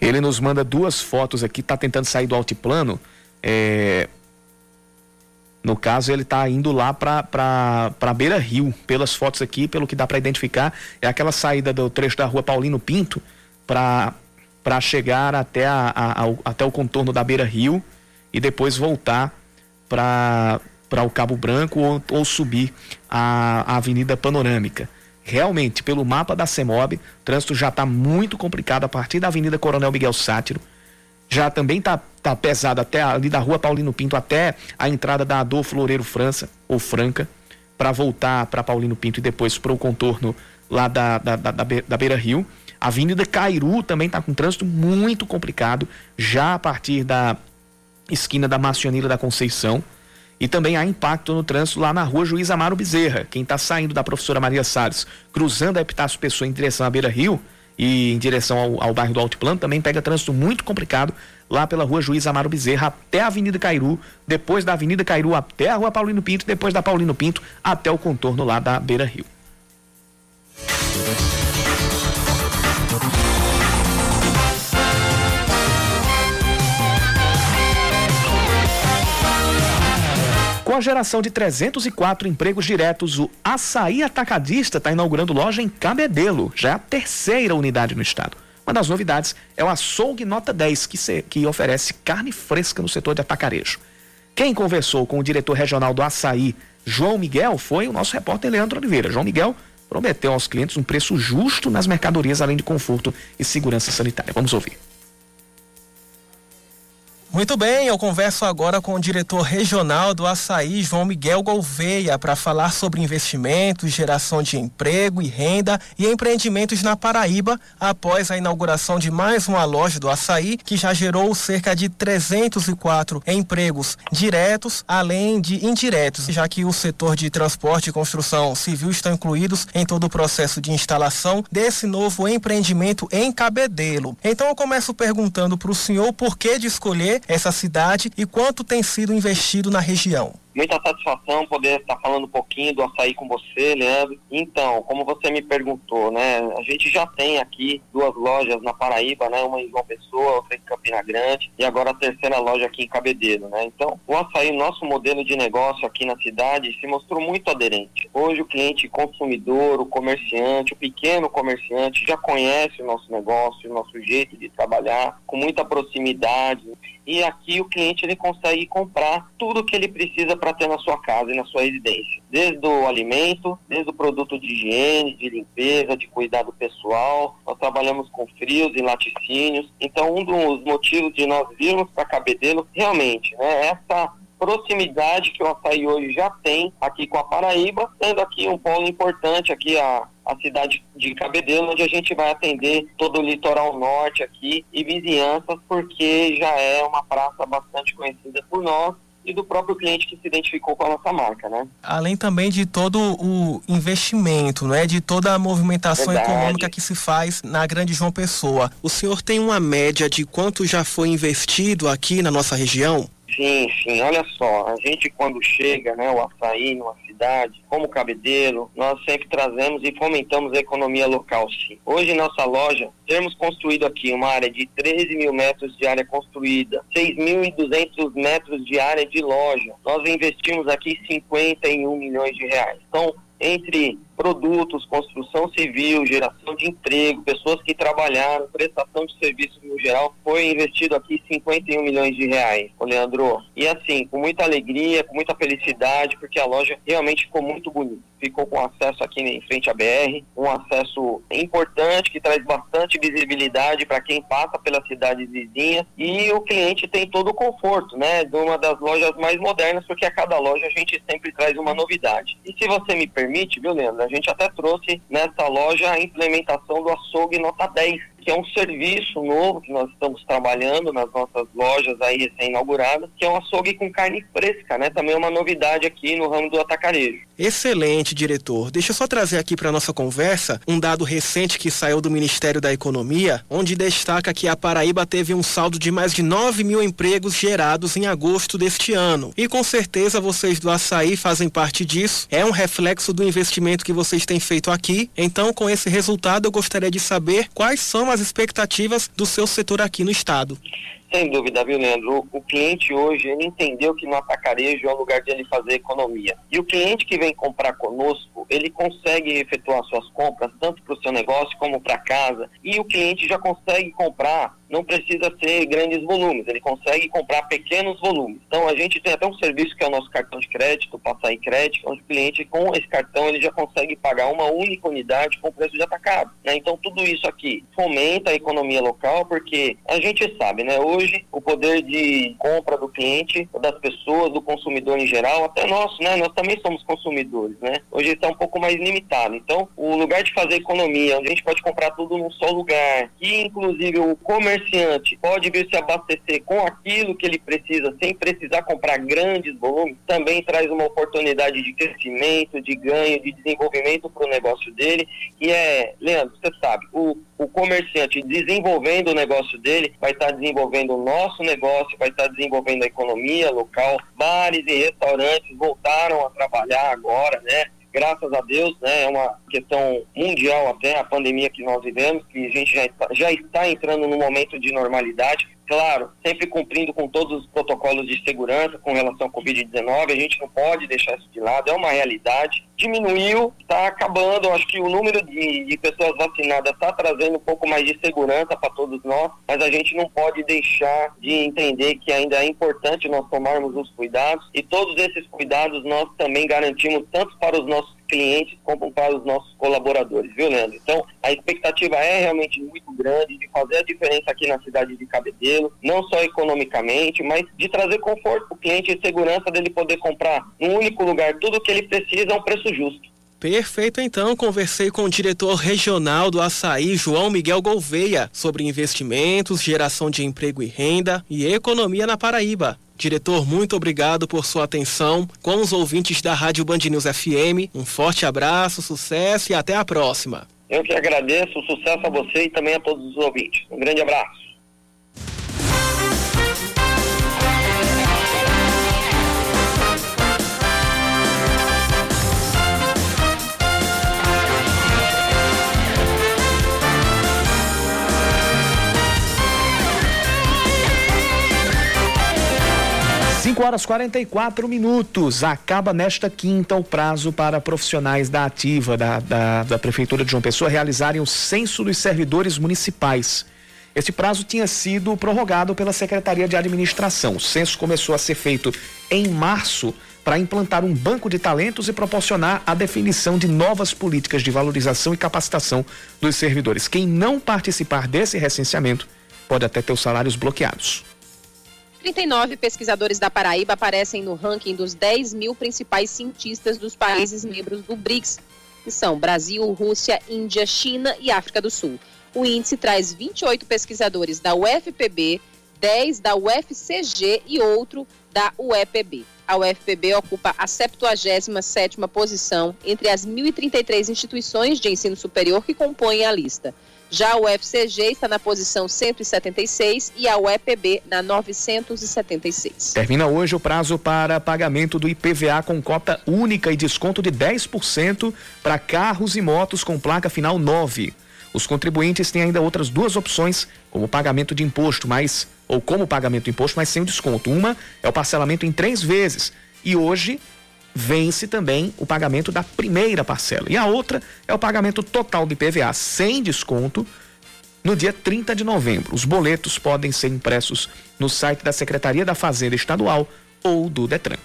Ele nos manda duas fotos aqui, está tentando sair do altiplano. É... No caso, ele está indo lá para Beira Rio, pelas fotos aqui, pelo que dá para identificar. É aquela saída do trecho da rua Paulino Pinto para chegar até, a, a, ao, até o contorno da Beira Rio e depois voltar para o Cabo Branco ou, ou subir a, a Avenida Panorâmica realmente, pelo mapa da CEMOB, o trânsito já está muito complicado a partir da Avenida Coronel Miguel Sátiro. Já também está tá pesado até ali da Rua Paulino Pinto até a entrada da Adolfo Loureiro França, ou Franca, para voltar para Paulino Pinto e depois para o contorno lá da, da, da, da Beira Rio. A Avenida Cairu também está com trânsito muito complicado, já a partir da esquina da Marcioneira da Conceição. E também há impacto no trânsito lá na rua Juiz Amaro Bezerra. Quem está saindo da professora Maria Salles, cruzando a Epitácio Pessoa em direção à Beira Rio e em direção ao, ao bairro do Altiplano, também pega trânsito muito complicado lá pela rua Juiz Amaro Bezerra até a Avenida Cairu, depois da Avenida Cairu até a rua Paulino Pinto, depois da Paulino Pinto até o contorno lá da Beira Rio. A geração de 304 empregos diretos, o Açaí Atacadista está inaugurando loja em Cabedelo, já é a terceira unidade no estado. Uma das novidades é o Açougue Nota 10, que, se, que oferece carne fresca no setor de atacarejo. Quem conversou com o diretor regional do Açaí, João Miguel, foi o nosso repórter Leandro Oliveira. João Miguel prometeu aos clientes um preço justo nas mercadorias, além de conforto e segurança sanitária. Vamos ouvir. Muito bem, eu converso agora com o diretor regional do Açaí, João Miguel Gouveia, para falar sobre investimentos, geração de emprego e renda e empreendimentos na Paraíba, após a inauguração de mais uma loja do Açaí, que já gerou cerca de 304 empregos diretos, além de indiretos, já que o setor de transporte e construção civil estão incluídos em todo o processo de instalação desse novo empreendimento em Cabedelo. Então eu começo perguntando para o senhor por que de escolher essa cidade e quanto tem sido investido na região. Muita satisfação poder estar falando um pouquinho do açaí com você, Leandro. Então, como você me perguntou, né? A gente já tem aqui duas lojas na Paraíba, né? Uma em João Pessoa, outra em Campina Grande e agora a terceira loja aqui em Cabedelo, né? Então, o açaí, nosso modelo de negócio aqui na cidade, se mostrou muito aderente. Hoje o cliente consumidor, o comerciante, o pequeno comerciante já conhece o nosso negócio, o nosso jeito de trabalhar, com muita proximidade. E aqui o cliente ele consegue comprar tudo o que ele precisa para ter na sua casa e na sua residência. Desde o alimento, desde o produto de higiene, de limpeza, de cuidado pessoal. Nós trabalhamos com frios e laticínios. Então, um dos motivos de nós virmos para Cabedelo, realmente, né, essa proximidade que o açaí hoje já tem aqui com a Paraíba, sendo aqui um polo importante aqui a, a cidade de Cabedelo, onde a gente vai atender todo o litoral norte aqui e vizinhanças, porque já é uma praça bastante conhecida por nós e do próprio cliente que se identificou com a nossa marca, né? Além também de todo o investimento, né? De toda a movimentação Verdade. econômica que se faz na Grande João Pessoa. O senhor tem uma média de quanto já foi investido aqui na nossa região? Sim, sim. Olha só, a gente quando chega, né, o açaí numa cidade, como cabedelo, nós sempre trazemos e fomentamos a economia local, sim. Hoje, nossa loja, temos construído aqui uma área de 13 mil metros de área construída, 6.200 metros de área de loja. Nós investimos aqui 51 milhões de reais. Então, entre produtos, construção civil, geração de emprego, pessoas que trabalharam, prestação de serviços no geral, foi investido aqui 51 milhões de reais, ô Leandro. E assim, com muita alegria, com muita felicidade, porque a loja realmente ficou muito bonita. Ficou com acesso aqui em frente à BR, um acesso importante que traz bastante visibilidade para quem passa pela cidade vizinha e o cliente tem todo o conforto, né, de uma das lojas mais modernas, porque a cada loja a gente sempre traz uma novidade. E se você me permite, viu, Leandro, a gente até trouxe nessa loja a implementação do açougue nota 10, que é um serviço novo que nós estamos trabalhando nas nossas lojas aí recém-inauguradas, que é um açougue com carne fresca, né? Também é uma novidade aqui no ramo do atacarejo. Excelente, diretor. Deixa eu só trazer aqui para nossa conversa um dado recente que saiu do Ministério da Economia, onde destaca que a Paraíba teve um saldo de mais de 9 mil empregos gerados em agosto deste ano. E com certeza vocês do Açaí fazem parte disso. É um reflexo do investimento que vocês têm feito aqui. Então, com esse resultado, eu gostaria de saber quais são as expectativas do seu setor aqui no estado. Sem dúvida, viu, Leandro? O, cliente hoje ele entendeu que no atacarejo é o lugar de ele fazer economia. E o cliente que vem comprar conosco, ele consegue efetuar suas compras tanto para o seu negócio como para casa. E o cliente já consegue comprar não precisa ser grandes volumes, ele consegue comprar pequenos volumes. Então a gente tem até um serviço que é o nosso cartão de crédito, Passar em Crédito, onde o cliente com esse cartão ele já consegue pagar uma única unidade com preço de atacado. Né? Então tudo isso aqui fomenta a economia local, porque a gente sabe, né? Hoje o poder de compra do cliente, das pessoas, do consumidor em geral, até nosso, né? Nós também somos consumidores, né? Hoje está um pouco mais limitado. Então o lugar de fazer economia, onde a gente pode comprar tudo num só lugar, e inclusive o comércio comerciante pode vir se abastecer com aquilo que ele precisa, sem precisar comprar grandes volumes, também traz uma oportunidade de crescimento, de ganho, de desenvolvimento para o negócio dele. E é, Leandro, você sabe, o, o comerciante desenvolvendo o negócio dele vai estar desenvolvendo o nosso negócio, vai estar desenvolvendo a economia local. Bares e restaurantes voltaram a trabalhar agora, né? Graças a Deus, né, é uma questão mundial até, a pandemia que nós vivemos, que a gente já está, já está entrando no momento de normalidade, claro, sempre cumprindo com todos os protocolos de segurança com relação ao Covid-19, a gente não pode deixar isso de lado, é uma realidade. Diminuiu, está acabando, acho que o número de, de pessoas vacinadas está trazendo um pouco mais de segurança para todos nós, mas a gente não pode deixar de entender que ainda é importante nós tomarmos os cuidados e todos esses cuidados nós também garantimos tanto para os nossos clientes como para os nossos colaboradores, viu, Leandro? Então, a expectativa é realmente muito grande de fazer a diferença aqui na cidade de Cabedelo, não só economicamente, mas de trazer conforto para o cliente e segurança dele poder comprar num único lugar tudo o que ele precisa a um preço justo. Perfeito, então. Conversei com o diretor regional do Açaí, João Miguel Gouveia, sobre investimentos, geração de emprego e renda e economia na Paraíba. Diretor, muito obrigado por sua atenção com os ouvintes da Rádio Band News FM. Um forte abraço, sucesso e até a próxima. Eu que agradeço, sucesso a você e também a todos os ouvintes. Um grande abraço. 5 horas 44 minutos. Acaba nesta quinta o prazo para profissionais da ativa da, da, da Prefeitura de João Pessoa realizarem o censo dos servidores municipais. Este prazo tinha sido prorrogado pela Secretaria de Administração. O censo começou a ser feito em março para implantar um banco de talentos e proporcionar a definição de novas políticas de valorização e capacitação dos servidores. Quem não participar desse recenseamento pode até ter os salários bloqueados. 39 pesquisadores da Paraíba aparecem no ranking dos 10 mil principais cientistas dos países membros do BRICS, que são Brasil, Rússia, Índia, China e África do Sul. O índice traz 28 pesquisadores da UFPB, 10 da UFCG e outro da UEPB. A UFPB ocupa a 77ª posição entre as 1.033 instituições de ensino superior que compõem a lista. Já o UFCG está na posição 176 e a UEPB na 976. Termina hoje o prazo para pagamento do IPVA com cota única e desconto de 10% para carros e motos com placa final 9. Os contribuintes têm ainda outras duas opções, como pagamento de imposto, mas ou como pagamento de imposto, mas sem o desconto. Uma é o parcelamento em três vezes e hoje vence também o pagamento da primeira parcela. E a outra é o pagamento total de PVA sem desconto no dia 30 de novembro. Os boletos podem ser impressos no site da Secretaria da Fazenda Estadual ou do Detran.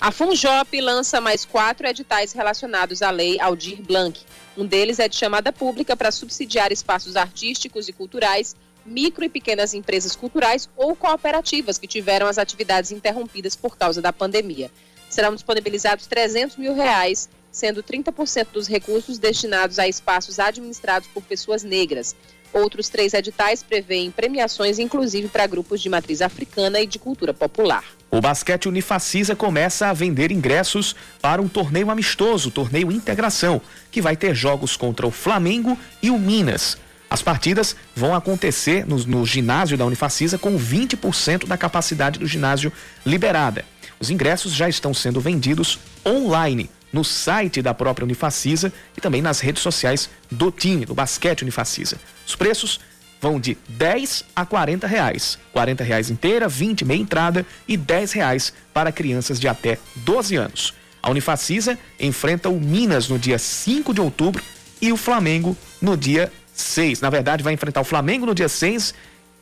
A Funjop lança mais quatro editais relacionados à lei Aldir Blanc. Um deles é de chamada pública para subsidiar espaços artísticos e culturais, micro e pequenas empresas culturais ou cooperativas que tiveram as atividades interrompidas por causa da pandemia. Serão disponibilizados 300 mil reais, sendo 30% dos recursos destinados a espaços administrados por pessoas negras. Outros três editais prevêem premiações, inclusive para grupos de matriz africana e de cultura popular. O basquete Unifacisa começa a vender ingressos para um torneio amistoso, torneio Integração, que vai ter jogos contra o Flamengo e o Minas. As partidas vão acontecer no, no ginásio da Unifacisa com 20% da capacidade do ginásio liberada. Os ingressos já estão sendo vendidos online no site da própria Unifacisa e também nas redes sociais do time, do basquete Unifacisa. Os preços vão de 10 a 40 reais. 40 reais inteira, 20 meia entrada e 10 reais para crianças de até 12 anos. A Unifacisa enfrenta o Minas no dia 5 de outubro e o Flamengo no dia 6. Na verdade, vai enfrentar o Flamengo no dia 6,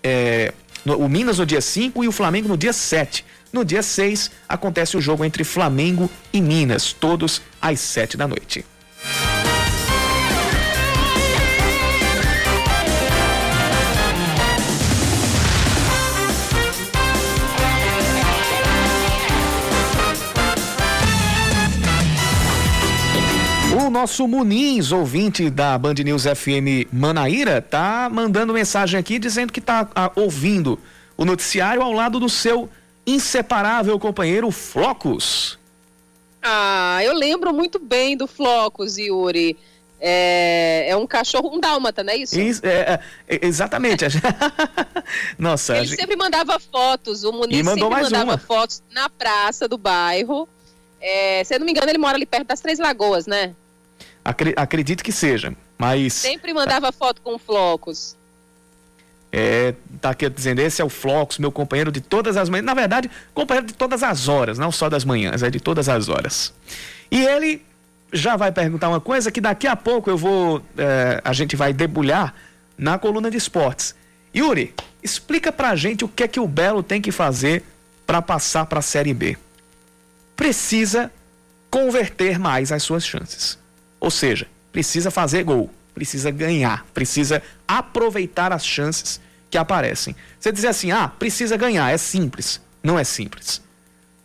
é, no, o Minas no dia 5 e o Flamengo no dia 7. No dia 6, acontece o jogo entre Flamengo e Minas, todos às 7 da noite. O nosso Muniz, ouvinte da Band News FM Manaíra, tá mandando mensagem aqui dizendo que tá ah, ouvindo o noticiário ao lado do seu inseparável companheiro Flocos. Ah, eu lembro muito bem do Flocos, Yuri. É, é um cachorro, um dálmata, não é isso? Is, é, é, exatamente. Nossa. Ele gente... sempre mandava fotos, o Muniz sempre mandava uma. fotos na praça do bairro. É, se eu não me engano, ele mora ali perto das Três Lagoas, né? acredito que seja, mas. Sempre mandava foto com flocos. É, tá aqui dizendo, esse é o Flocos, meu companheiro de todas as manhãs. Na verdade, companheiro de todas as horas, não só das manhãs, é de todas as horas. E ele já vai perguntar uma coisa que daqui a pouco eu vou. É, a gente vai debulhar na coluna de esportes. Yuri, explica pra gente o que é que o Belo tem que fazer para passar para a Série B. Precisa converter mais as suas chances. Ou seja, precisa fazer gol, precisa ganhar, precisa aproveitar as chances que aparecem. Você dizer assim, ah, precisa ganhar, é simples. Não é simples.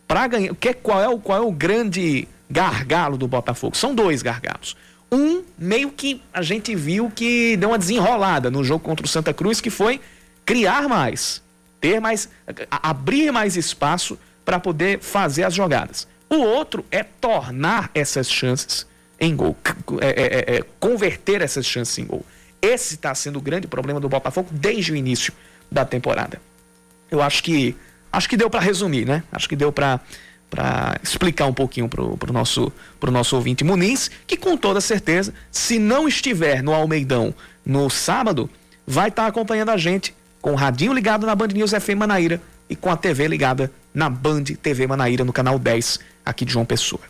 Para ganhar, que, qual, é o, qual é o grande gargalo do Botafogo? São dois gargalos. Um, meio que a gente viu que deu uma desenrolada no jogo contra o Santa Cruz, que foi criar mais, ter mais, abrir mais espaço para poder fazer as jogadas. O outro é tornar essas chances em gol, é, é, é, é, converter essas chances em gol. Esse está sendo o grande problema do Botafogo desde o início da temporada. Eu acho que acho que deu para resumir, né? Acho que deu para para explicar um pouquinho para o nosso, pro nosso ouvinte Muniz, que com toda certeza, se não estiver no Almeidão no sábado, vai estar tá acompanhando a gente com o radinho ligado na Band News FM Manaíra e com a TV ligada na Band TV Manaíra no canal 10 aqui de João Pessoa.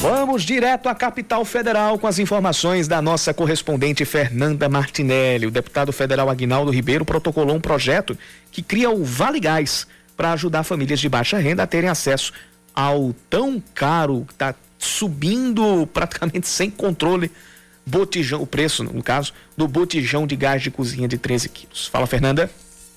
Vamos direto à capital federal com as informações da nossa correspondente Fernanda Martinelli. O deputado federal Aguinaldo Ribeiro protocolou um projeto que cria o Vale Gás para ajudar famílias de baixa renda a terem acesso ao tão caro, que está subindo praticamente sem controle, botijão, o preço, no caso, do botijão de gás de cozinha de 13 quilos. Fala, Fernanda.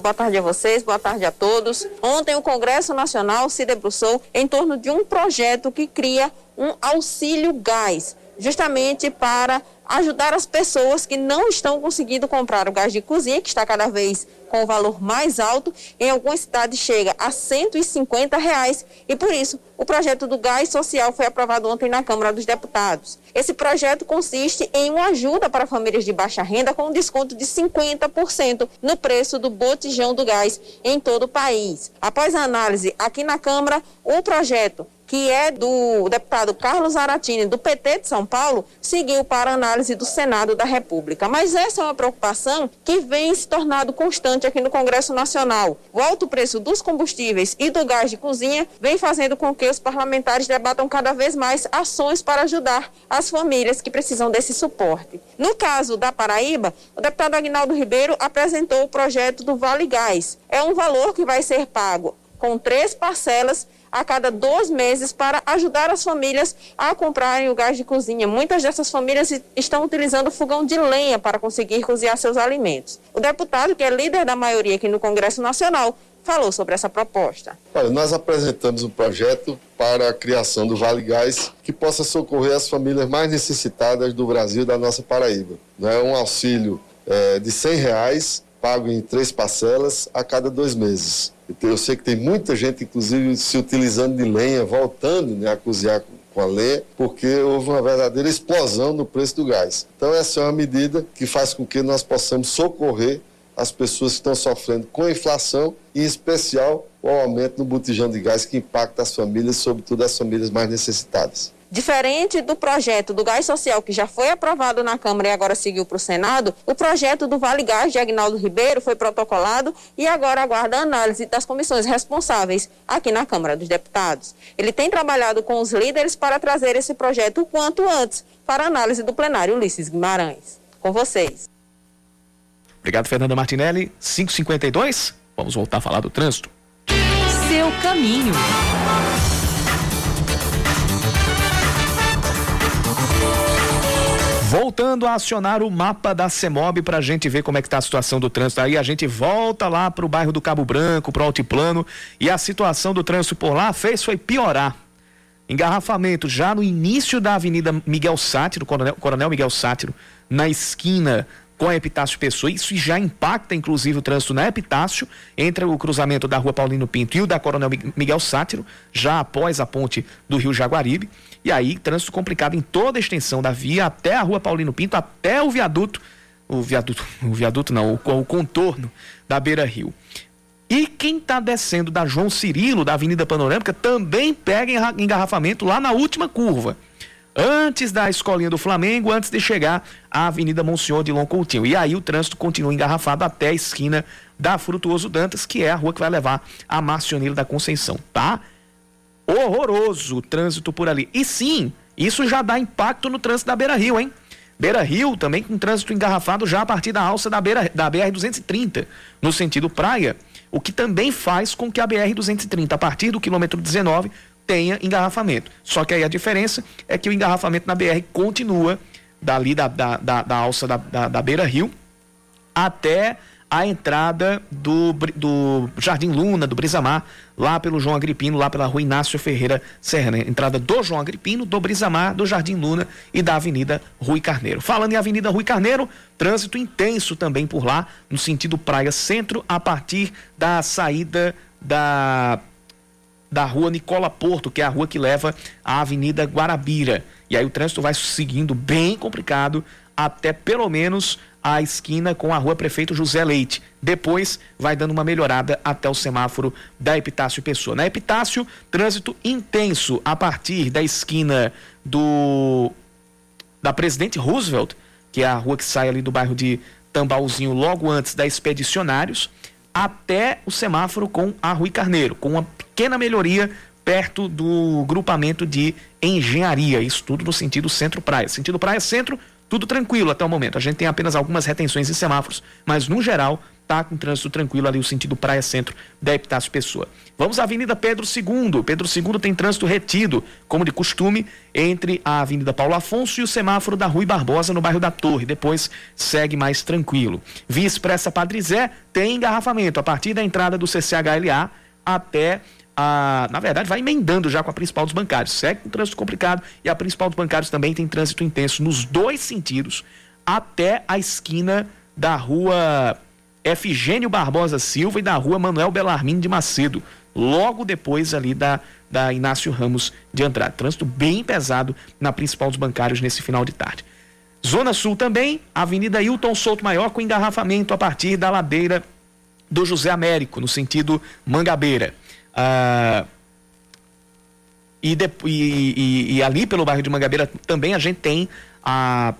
Boa tarde a vocês, boa tarde a todos. Ontem o Congresso Nacional se debruçou em torno de um projeto que cria um auxílio gás, justamente para ajudar as pessoas que não estão conseguindo comprar o gás de cozinha, que está cada vez com o valor mais alto. Em algumas cidades chega a 150 reais e por isso o projeto do gás social foi aprovado ontem na Câmara dos Deputados. Esse projeto consiste em uma ajuda para famílias de baixa renda com um desconto de 50% no preço do botijão do gás em todo o país. Após a análise aqui na Câmara, o projeto que é do deputado Carlos Aratini, do PT de São Paulo, seguiu para análise do Senado da República. Mas essa é uma preocupação que vem se tornando constante aqui no Congresso Nacional. O alto preço dos combustíveis e do gás de cozinha vem fazendo com que os parlamentares debatam cada vez mais ações para ajudar as famílias que precisam desse suporte. No caso da Paraíba, o deputado Agnaldo Ribeiro apresentou o projeto do Vale Gás. É um valor que vai ser pago com três parcelas a cada dois meses para ajudar as famílias a comprarem o gás de cozinha. Muitas dessas famílias estão utilizando fogão de lenha para conseguir cozinhar seus alimentos. O deputado, que é líder da maioria aqui no Congresso Nacional, falou sobre essa proposta. Olha, nós apresentamos um projeto para a criação do Vale Gás que possa socorrer as famílias mais necessitadas do Brasil da nossa Paraíba. É um auxílio é, de 100 reais, pago em três parcelas a cada dois meses. Eu sei que tem muita gente, inclusive, se utilizando de lenha, voltando né, a cozinhar com a lenha, porque houve uma verdadeira explosão no preço do gás. Então, essa é uma medida que faz com que nós possamos socorrer as pessoas que estão sofrendo com a inflação, e em especial o aumento no botijão de gás que impacta as famílias, sobretudo as famílias mais necessitadas. Diferente do projeto do gás social que já foi aprovado na Câmara e agora seguiu para o Senado, o projeto do Vale Gás de Agnaldo Ribeiro foi protocolado e agora aguarda a análise das comissões responsáveis aqui na Câmara dos Deputados. Ele tem trabalhado com os líderes para trazer esse projeto o quanto antes para análise do plenário Ulisses Guimarães. Com vocês. Obrigado, Fernanda Martinelli. 552. Vamos voltar a falar do trânsito. Seu caminho. Voltando a acionar o mapa da CEMOB para a gente ver como é que está a situação do trânsito aí, a gente volta lá para o bairro do Cabo Branco, para o Altiplano, e a situação do trânsito por lá fez foi piorar. Engarrafamento já no início da Avenida Miguel Sátiro, Coronel, Coronel Miguel Sátiro, na esquina com a Epitácio Pessoa. Isso já impacta, inclusive, o trânsito na Epitácio, entre o cruzamento da rua Paulino Pinto e o da Coronel Miguel Sátiro, já após a ponte do Rio Jaguaribe. E aí, trânsito complicado em toda a extensão da via, até a rua Paulino Pinto, até o viaduto, o viaduto, o viaduto não, o, o contorno da Beira Rio. E quem está descendo da João Cirilo, da Avenida Panorâmica, também pega engarrafamento lá na última curva antes da escolinha do Flamengo, antes de chegar à Avenida Monsenhor de Coutinho. E aí o trânsito continua engarrafado até a esquina da Frutuoso Dantas, que é a rua que vai levar a Marcioneiro da Conceição, tá? Horroroso o trânsito por ali. E sim, isso já dá impacto no trânsito da Beira Rio, hein? Beira Rio também com trânsito engarrafado já a partir da alça da, Beira, da BR-230, no sentido praia, o que também faz com que a BR-230, a partir do quilômetro 19, tenha engarrafamento. Só que aí a diferença é que o engarrafamento na BR continua dali da, da, da, da alça da, da, da Beira Rio até a entrada do, do Jardim Luna, do Brisamar, lá pelo João Agripino, lá pela rua Inácio Ferreira Serra. Né? Entrada do João Agripino, do Brisamar, do Jardim Luna e da Avenida Rui Carneiro. Falando em Avenida Rui Carneiro, trânsito intenso também por lá, no sentido Praia Centro, a partir da saída da da rua Nicola Porto, que é a rua que leva à Avenida Guarabira. E aí o trânsito vai seguindo bem complicado até pelo menos a esquina com a rua Prefeito José Leite. Depois vai dando uma melhorada até o semáforo da Epitácio Pessoa. Na Epitácio, trânsito intenso a partir da esquina do da Presidente Roosevelt, que é a rua que sai ali do bairro de Tambauzinho, logo antes da Expedicionários até o semáforo com a Rui Carneiro, com uma pequena melhoria perto do grupamento de engenharia. Isso tudo no sentido centro-praia. Sentido praia-centro, tudo tranquilo até o momento. A gente tem apenas algumas retenções em semáforos, mas no geral tá com trânsito tranquilo ali o sentido praia centro da Epitácio Pessoa. Vamos à Avenida Pedro II. Pedro II tem trânsito retido, como de costume, entre a Avenida Paulo Afonso e o semáforo da Rui Barbosa no bairro da Torre. Depois segue mais tranquilo. Via Expressa Padre Zé tem engarrafamento a partir da entrada do CCHLA até a, na verdade, vai emendando já com a principal dos bancários. Segue com trânsito complicado e a principal dos bancários também tem trânsito intenso nos dois sentidos até a esquina da rua Efigênio Barbosa Silva e da rua Manuel Belarmino de Macedo, logo depois ali da, da Inácio Ramos de Andrade. Trânsito bem pesado na principal dos bancários nesse final de tarde. Zona Sul também, Avenida Hilton Souto Maior com engarrafamento a partir da ladeira do José Américo, no sentido Mangabeira. Ah, E, de, e, e, e, ali pelo bairro de Mangabeira também a gente tem a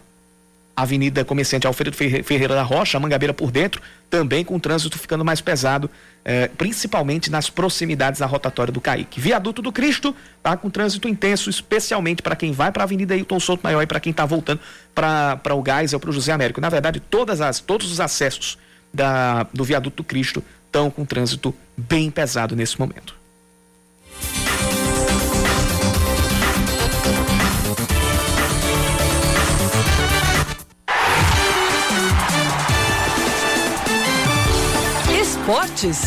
Avenida Comerciante Alfredo Ferreira da Rocha, Mangabeira por dentro, também com o trânsito ficando mais pesado, eh, principalmente nas proximidades da rotatória do Caique. Viaduto do Cristo tá com trânsito intenso, especialmente para quem vai para a Avenida Hilton Souto Maior e para quem está voltando para o Gás ou para o José Américo. Na verdade, todas as, todos os acessos da, do Viaduto do Cristo estão com trânsito bem pesado nesse momento. Esportes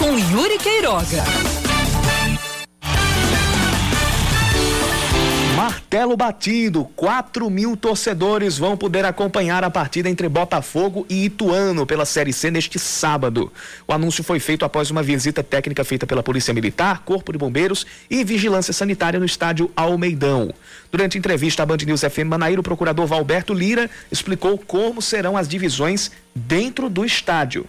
com Yuri Queiroga. Martelo batido, 4 mil torcedores vão poder acompanhar a partida entre Botafogo e Ituano pela Série C neste sábado. O anúncio foi feito após uma visita técnica feita pela Polícia Militar, Corpo de Bombeiros e Vigilância Sanitária no estádio Almeidão. Durante entrevista à Band News FM Manaíra, o procurador Valberto Lira explicou como serão as divisões dentro do estádio.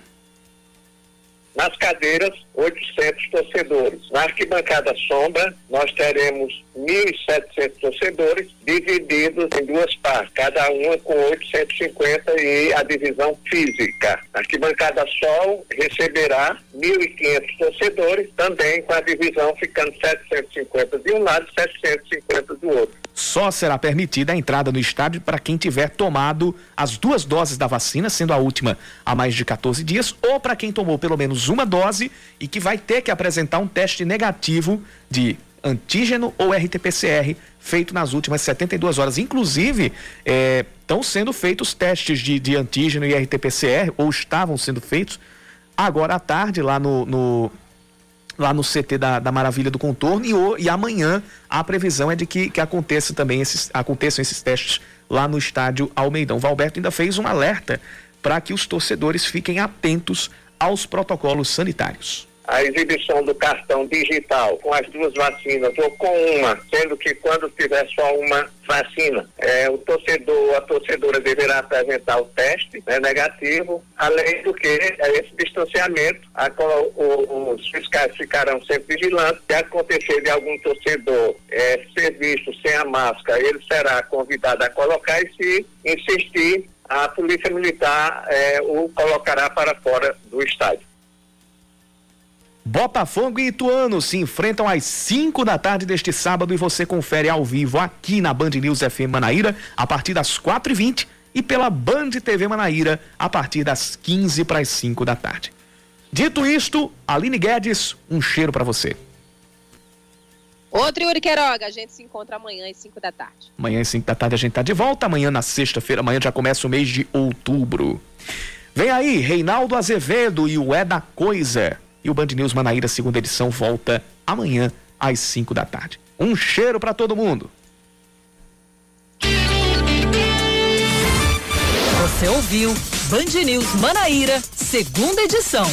Nas cadeiras, 800 torcedores. Na arquibancada sombra, nós teremos 1.700 torcedores divididos em duas partes, cada uma com 850 e a divisão física. A arquibancada sol receberá 1.500 torcedores, também com a divisão ficando 750 de um lado e 750 do outro. Só será permitida a entrada no estádio para quem tiver tomado as duas doses da vacina, sendo a última há mais de 14 dias, ou para quem tomou pelo menos uma dose e que vai ter que apresentar um teste negativo de antígeno ou RT-PCR feito nas últimas 72 horas. Inclusive, estão é, sendo feitos testes de, de antígeno e RT-PCR, ou estavam sendo feitos, agora à tarde, lá no, no lá no CT da, da Maravilha do Contorno e, o, e amanhã a previsão é de que, que aconteça também esses, aconteçam esses testes lá no estádio Almeidão. Valberto ainda fez um alerta para que os torcedores fiquem atentos aos protocolos sanitários a exibição do cartão digital com as duas vacinas ou com uma, sendo que quando tiver só uma vacina, é, o torcedor, a torcedora deverá apresentar o teste né, negativo, além do que é, esse distanciamento, a, o, os fiscais ficarão sempre vigilantes. Se acontecer de algum torcedor é, ser visto sem a máscara, ele será convidado a colocar e se insistir, a Polícia Militar é, o colocará para fora do estádio. Botafogo e Ituano se enfrentam às 5 da tarde deste sábado e você confere ao vivo aqui na Band News FM Manaíra a partir das 4 e 20 e pela Band TV Manaíra a partir das 15 para as 5 da tarde. Dito isto, Aline Guedes, um cheiro para você. Outro Yuri Queiroga, a gente se encontra amanhã às 5 da tarde. Amanhã às 5 da tarde a gente tá de volta, amanhã na sexta-feira, amanhã já começa o mês de outubro. Vem aí, Reinaldo Azevedo e o É da Coisa. E o Band News Manaíra, segunda edição, volta amanhã às 5 da tarde. Um cheiro para todo mundo. Você ouviu Band News Manaíra, segunda edição.